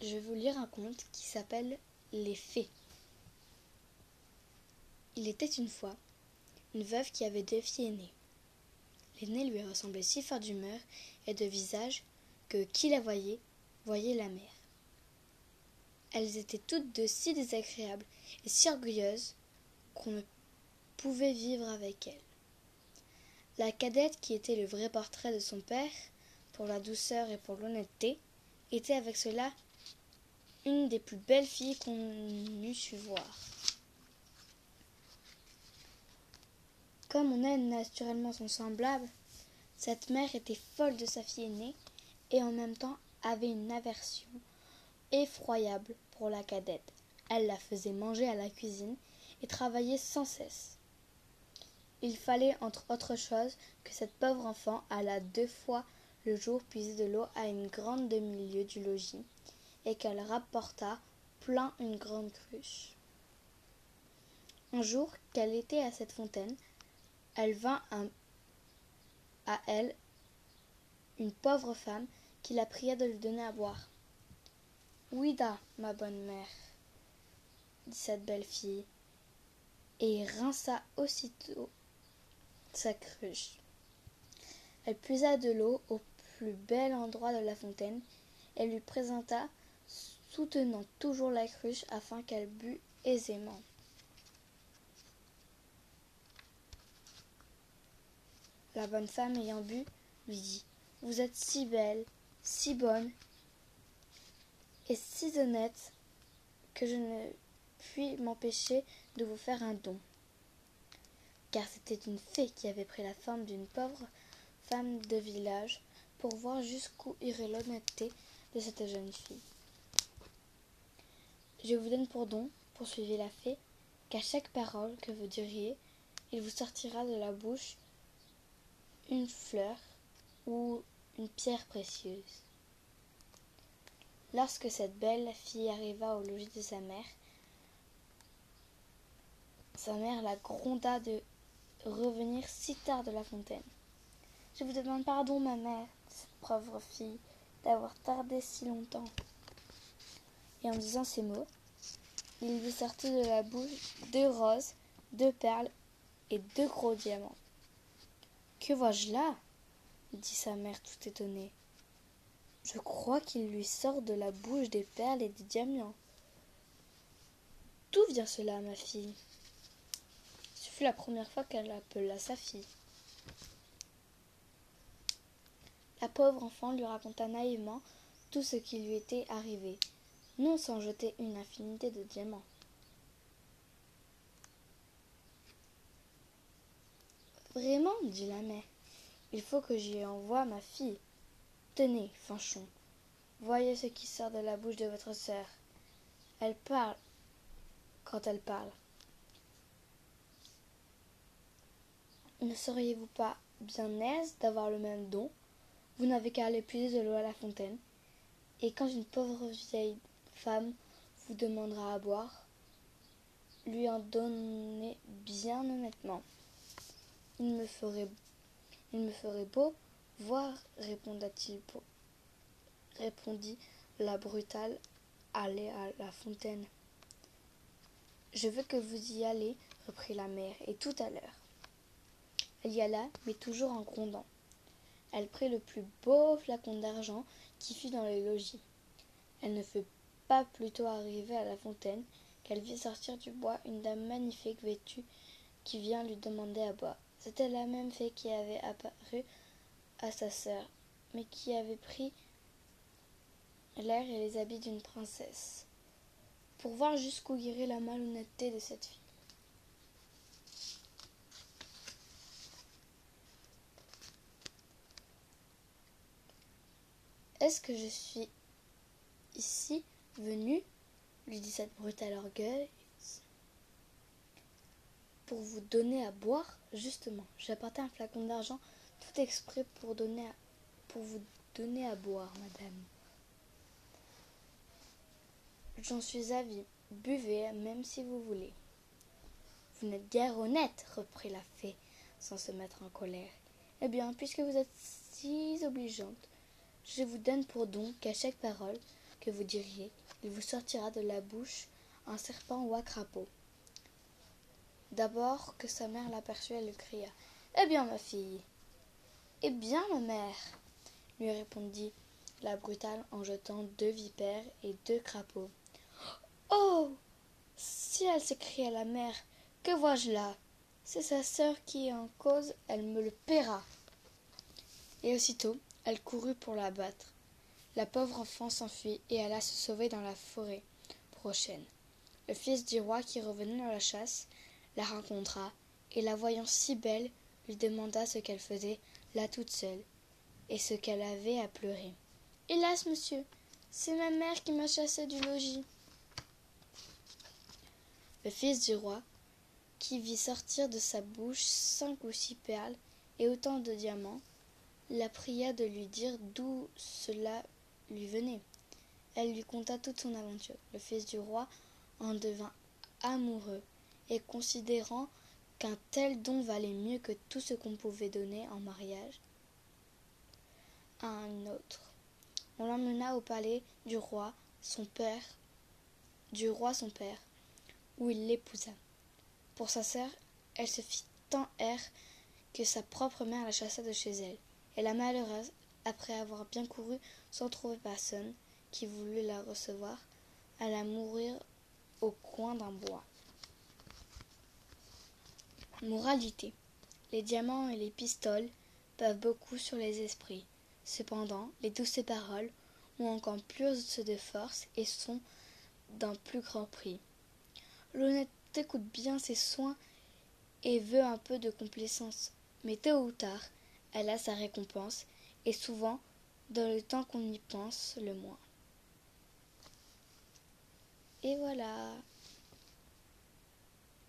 je vais vous lire un conte qui s'appelle Les Fées. Il était une fois une veuve qui avait deux filles aînées. L'aînée lui ressemblait si fort d'humeur et de visage que qui la voyait voyait la mère. Elles étaient toutes deux si désagréables et si orgueilleuses qu'on ne pouvait vivre avec elles. La cadette, qui était le vrai portrait de son père, pour la douceur et pour l'honnêteté, était avec cela une des plus belles filles qu'on eût su voir. Comme on aime naturellement son semblable, cette mère était folle de sa fille aînée et en même temps avait une aversion effroyable pour la cadette. Elle la faisait manger à la cuisine et travailler sans cesse. Il fallait, entre autres choses, que cette pauvre enfant allât deux fois le jour puiser de l'eau à une grande demi-lieue du logis, et qu'elle rapportât plein une grande cruche. Un jour qu'elle était à cette fontaine, elle vint à elle une pauvre femme qui la pria de lui donner à boire. Oui-da, ma bonne mère, dit cette belle fille, et rinça aussitôt sa cruche. Elle puisa de l'eau au plus bel endroit de la fontaine et lui présenta, soutenant toujours la cruche afin qu'elle bût aisément. La bonne femme ayant bu, lui dit Vous êtes si belle, si bonne et si honnête que je ne puis m'empêcher de vous faire un don. Car c'était une fée qui avait pris la forme d'une pauvre femme de village pour voir jusqu'où irait l'honnêteté de cette jeune fille. Je vous donne pour don, poursuivit la fée, qu'à chaque parole que vous diriez, il vous sortira de la bouche une fleur ou une pierre précieuse. Lorsque cette belle fille arriva au logis de sa mère, sa mère la gronda de revenir si tard de la fontaine. Je vous demande pardon, ma mère, cette pauvre fille, d'avoir tardé si longtemps. Et en disant ces mots, il lui sortit de la bouche deux roses, deux perles et deux gros diamants. Que vois-je là? dit sa mère tout étonnée. Je crois qu'il lui sort de la bouche des perles et des diamants. D'où vient cela, ma fille? Ce fut la première fois qu'elle appela sa fille. La pauvre enfant lui raconta naïvement tout ce qui lui était arrivé, non sans jeter une infinité de diamants. Vraiment, dit la mère, il faut que j'y envoie ma fille. Tenez, Fanchon, voyez ce qui sort de la bouche de votre sœur. Elle parle quand elle parle. Ne seriez-vous pas bien aise d'avoir le même don? Vous n'avez qu'à aller puiser de l'eau à la fontaine, et quand une pauvre vieille femme vous demandera à boire, lui en donnez bien honnêtement. Il me ferait, il me ferait beau voir, répondit la brutale, aller à la fontaine. Je veux que vous y allez, reprit la mère, et tout à l'heure. Elle y alla, mais toujours en grondant. Elle prit le plus beau flacon d'argent qui fut dans le logis. Elle ne fut pas plutôt arrivée à la fontaine qu'elle vit sortir du bois une dame magnifique vêtue qui vient lui demander à boire. C'était la même fée qui avait apparu à sa sœur, mais qui avait pris l'air et les habits d'une princesse, pour voir jusqu'où irait la malhonnêteté de cette fille. Est-ce que je suis ici venue lui dit cette brutale orgueil pour vous donner à boire, justement. J'ai apporté un flacon d'argent tout exprès pour, donner pour vous donner à boire, madame. J'en suis avis. Buvez, même si vous voulez. Vous n'êtes guère honnête, reprit la fée, sans se mettre en colère. Eh bien, puisque vous êtes si obligeante, je vous donne pour don qu'à chaque parole que vous diriez, il vous sortira de la bouche un serpent ou un crapaud. D'abord que sa mère l'aperçut, elle le cria. Eh bien, ma fille. Eh bien, ma mère, lui répondit la brutale en jetant deux vipères et deux crapauds. Oh. Ciel s'écria la mère. Que vois je là? C'est sa sœur qui est en cause, elle me le paiera. Et aussitôt elle courut pour la battre. La pauvre enfant s'enfuit et alla se sauver dans la forêt prochaine. Le fils du roi qui revenait de la chasse la rencontra, et la voyant si belle, lui demanda ce qu'elle faisait là toute seule, et ce qu'elle avait à pleurer. Hélas, monsieur, c'est ma mère qui m'a chassée du logis. Le fils du roi, qui vit sortir de sa bouche cinq ou six perles et autant de diamants, la pria de lui dire d'où cela lui venait. Elle lui conta toute son aventure. Le fils du roi en devint amoureux, et considérant qu'un tel don valait mieux que tout ce qu'on pouvait donner en mariage à un autre. On l'emmena au palais du roi, son père, du roi son père, où il l'épousa. Pour sa sœur, elle se fit tant air que sa propre mère la chassa de chez elle. Et la malheureuse, après avoir bien couru sans trouver personne qui voulût la recevoir, alla mourir au coin d'un bois. Moralité. Les diamants et les pistoles peuvent beaucoup sur les esprits. Cependant, les douces paroles ont encore plus de force et sont d'un plus grand prix. L'honnêteté coûte bien ses soins et veut un peu de complaisance, mais tôt ou tard, elle a sa récompense, et souvent dans le temps qu'on y pense le moins. Et voilà.